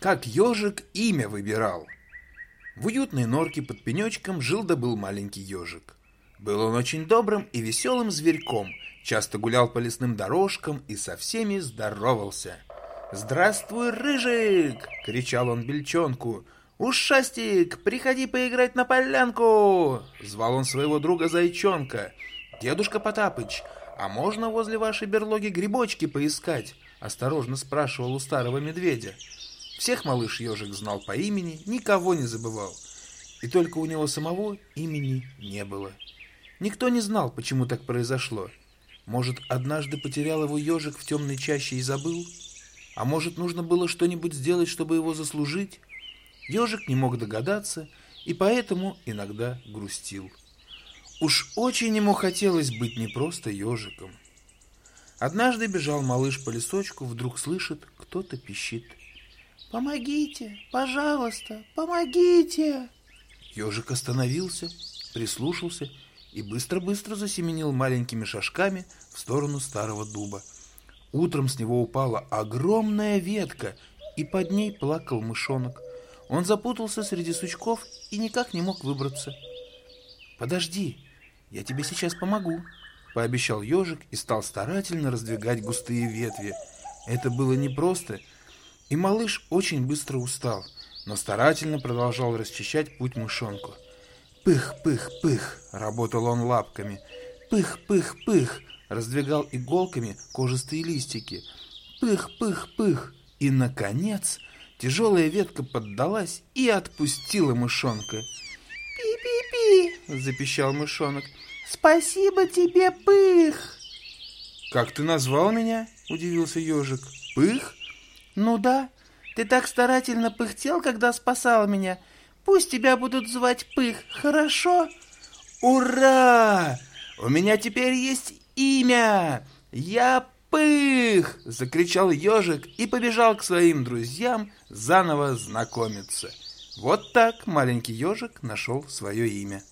как ежик имя выбирал. В уютной норке под пенечком жил да был маленький ежик. Был он очень добрым и веселым зверьком, часто гулял по лесным дорожкам и со всеми здоровался. «Здравствуй, Рыжик!» — кричал он бельчонку. «Ушастик, приходи поиграть на полянку!» — звал он своего друга Зайчонка. «Дедушка Потапыч, а можно возле вашей берлоги грибочки поискать?» — осторожно спрашивал у старого медведя. Всех малыш ежик знал по имени, никого не забывал. И только у него самого имени не было. Никто не знал, почему так произошло. Может, однажды потерял его ежик в темной чаще и забыл? А может, нужно было что-нибудь сделать, чтобы его заслужить? Ежик не мог догадаться и поэтому иногда грустил. Уж очень ему хотелось быть не просто ежиком. Однажды бежал малыш по лесочку, вдруг слышит, кто-то пищит. «Помогите, пожалуйста, помогите!» Ежик остановился, прислушался и быстро-быстро засеменил маленькими шажками в сторону старого дуба. Утром с него упала огромная ветка, и под ней плакал мышонок. Он запутался среди сучков и никак не мог выбраться. «Подожди, я тебе сейчас помогу», — пообещал ежик и стал старательно раздвигать густые ветви. Это было непросто, и малыш очень быстро устал, но старательно продолжал расчищать путь мышонку. Пых-пых-пых, работал он лапками. Пых-пых-пых, раздвигал иголками кожистые листики. Пых-пых-пых, и, наконец, тяжелая ветка поддалась и отпустила мышонка. «Пи-пи-пи!» – запищал мышонок. «Спасибо тебе, Пых!» «Как ты назвал меня?» – удивился ежик. «Пых?» «Ну да, ты так старательно пыхтел, когда спасал меня. Пусть тебя будут звать Пых, хорошо?» «Ура! У меня теперь есть имя! Я Пых!» — закричал ежик и побежал к своим друзьям заново знакомиться. Вот так маленький ежик нашел свое имя.